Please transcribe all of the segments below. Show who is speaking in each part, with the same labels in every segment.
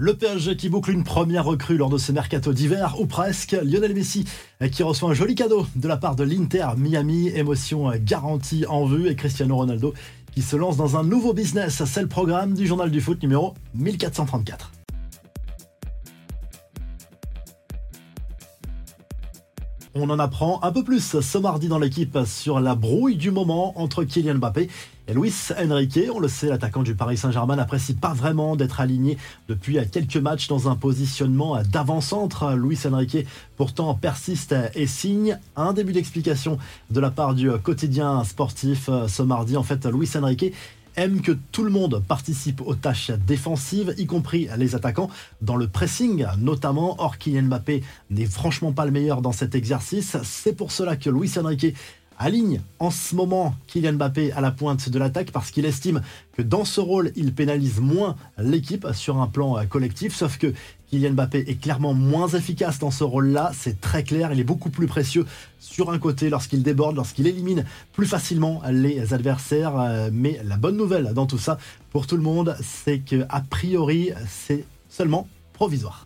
Speaker 1: Le PSG qui boucle une première recrue lors de ce mercato d'hiver, ou presque. Lionel Messi qui reçoit un joli cadeau de la part de l'Inter Miami, émotion garantie en vue, et Cristiano Ronaldo qui se lance dans un nouveau business. C'est le programme du journal du foot numéro 1434. On en apprend un peu plus ce mardi dans l'équipe sur la brouille du moment entre Kylian Mbappé et Luis Enrique. On le sait, l'attaquant du Paris Saint-Germain n'apprécie pas vraiment d'être aligné depuis quelques matchs dans un positionnement d'avant-centre. Luis Enrique pourtant persiste et signe un début d'explication de la part du quotidien sportif ce mardi. En fait, Luis Enrique aime que tout le monde participe aux tâches défensives, y compris les attaquants, dans le pressing notamment. Or, Kylian Mbappé n'est franchement pas le meilleur dans cet exercice. C'est pour cela que Luis Enrique aligne en ce moment Kylian Mbappé à la pointe de l'attaque parce qu'il estime que dans ce rôle, il pénalise moins l'équipe sur un plan euh, collectif. Sauf que Kylian Mbappé est clairement moins efficace dans ce rôle-là, c'est très clair. Il est beaucoup plus précieux sur un côté lorsqu'il déborde, lorsqu'il élimine plus facilement les adversaires. Euh, mais la bonne nouvelle dans tout ça, pour tout le monde, c'est que a priori, c'est seulement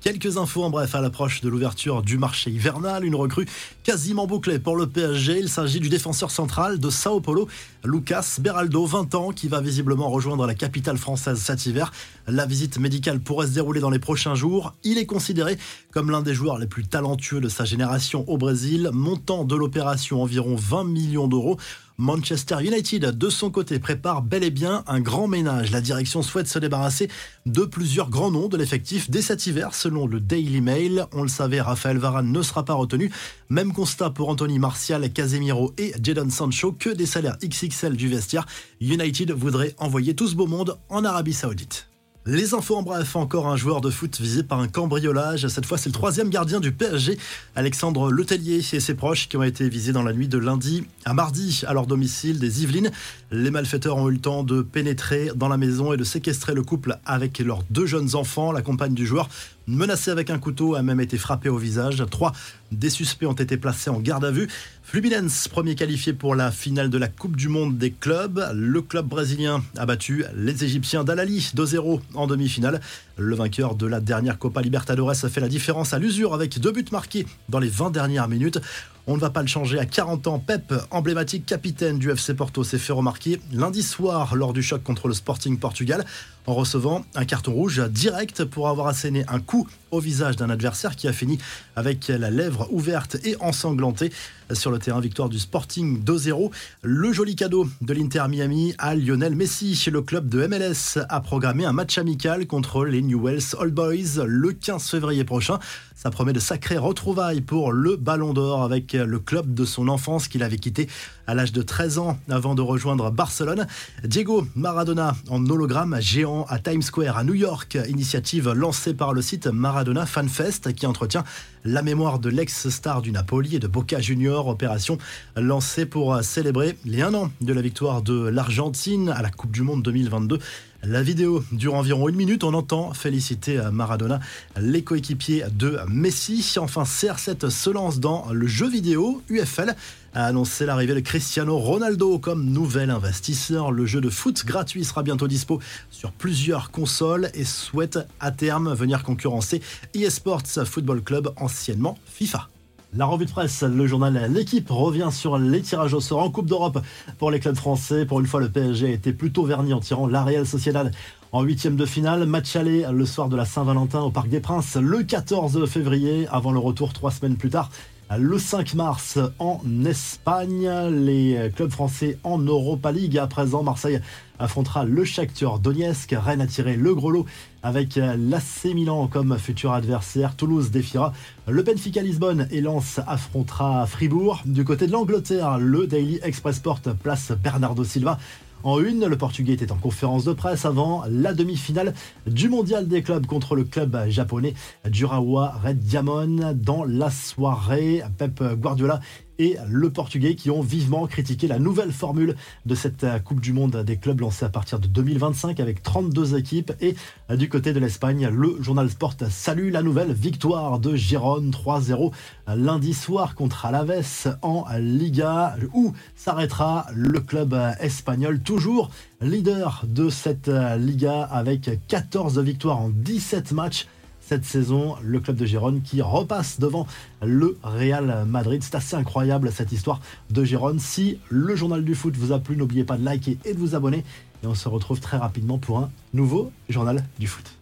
Speaker 1: Quelques infos en bref à l'approche de l'ouverture du marché hivernal, une recrue quasiment bouclée pour le PSG. Il s'agit du défenseur central de Sao Paulo, Lucas Beraldo, 20 ans, qui va visiblement rejoindre la capitale française cet hiver. La visite médicale pourrait se dérouler dans les prochains jours. Il est considéré comme l'un des joueurs les plus talentueux de sa génération au Brésil, montant de l'opération environ 20 millions d'euros. Manchester United, de son côté, prépare bel et bien un grand ménage. La direction souhaite se débarrasser de plusieurs grands noms de l'effectif dès cet hiver, selon le Daily Mail. On le savait, Raphaël Varane ne sera pas retenu. Même constat pour Anthony Martial, Casemiro et Jadon Sancho, que des salaires XXL du vestiaire. United voudrait envoyer tout ce beau monde en Arabie Saoudite. Les infos en bref, encore un joueur de foot visé par un cambriolage. Cette fois, c'est le troisième gardien du PSG, Alexandre Letellier et ses proches qui ont été visés dans la nuit de lundi à mardi à leur domicile des Yvelines. Les malfaiteurs ont eu le temps de pénétrer dans la maison et de séquestrer le couple avec leurs deux jeunes enfants. La compagne du joueur menacé avec un couteau, a même été frappé au visage. Trois des suspects ont été placés en garde à vue. Fluminense, premier qualifié pour la finale de la Coupe du Monde des clubs. Le club brésilien a battu les Égyptiens d'Alali 2-0 en demi-finale. Le vainqueur de la dernière Copa Libertadores a fait la différence à l'usure avec deux buts marqués dans les 20 dernières minutes. On ne va pas le changer à 40 ans. Pep, emblématique capitaine du FC Porto, s'est fait remarquer lundi soir lors du choc contre le Sporting Portugal en recevant un carton rouge direct pour avoir asséné un coup au visage d'un adversaire qui a fini avec la lèvre ouverte et ensanglantée sur le terrain victoire du Sporting 2-0. Le joli cadeau de l'Inter Miami à Lionel Messi. Le club de MLS a programmé un match amical contre les Newell's Old Boys le 15 février prochain. Ça promet de sacrées retrouvailles pour le Ballon d'Or avec le club de son enfance qu'il avait quitté à l'âge de 13 ans avant de rejoindre Barcelone. Diego Maradona en hologramme géant à Times Square à New York, initiative lancée par le site Maradona FanFest qui entretient la mémoire de l'ex-star du Napoli et de Boca Junior, opération lancée pour célébrer les un an de la victoire de l'Argentine à la Coupe du Monde 2022. La vidéo dure environ une minute. On entend féliciter Maradona, les coéquipiers de Messi. Enfin, CR7 se lance dans le jeu vidéo. UFL a annoncé l'arrivée de Cristiano Ronaldo comme nouvel investisseur. Le jeu de foot gratuit sera bientôt dispo sur plusieurs consoles et souhaite à terme venir concurrencer eSports Football Club, anciennement FIFA. La revue de presse, le journal L'équipe revient sur les tirages au sort en Coupe d'Europe pour les clubs français. Pour une fois, le PSG a été plutôt verni en tirant la Real Sociedad en huitième de finale. Match aller le soir de la Saint-Valentin au Parc des Princes le 14 février, avant le retour trois semaines plus tard le 5 mars en Espagne. Les clubs français en Europa League. À présent, Marseille affrontera le Shakhtar Donetsk. Rennes a tiré le gros lot avec l'AC Milan comme futur adversaire. Toulouse défiera le Benfica Lisbonne et Lens affrontera Fribourg. Du côté de l'Angleterre, le Daily Express Sport place Bernardo Silva en une. Le Portugais était en conférence de presse avant la demi-finale du mondial des clubs contre le club japonais Durawa Red Diamond. Dans la soirée, Pep Guardiola et le Portugais qui ont vivement critiqué la nouvelle formule de cette Coupe du Monde des clubs lancée à partir de 2025 avec 32 équipes. Et du côté de l'Espagne, le journal Sport salue la nouvelle victoire de Gérone 3-0 lundi soir contre Alaves en Liga où s'arrêtera le club espagnol toujours leader de cette Liga avec 14 victoires en 17 matchs cette saison, le club de Gérone qui repasse devant le Real Madrid. C'est assez incroyable cette histoire de Gérone. Si le journal du foot vous a plu, n'oubliez pas de liker et de vous abonner. Et on se retrouve très rapidement pour un nouveau journal du foot.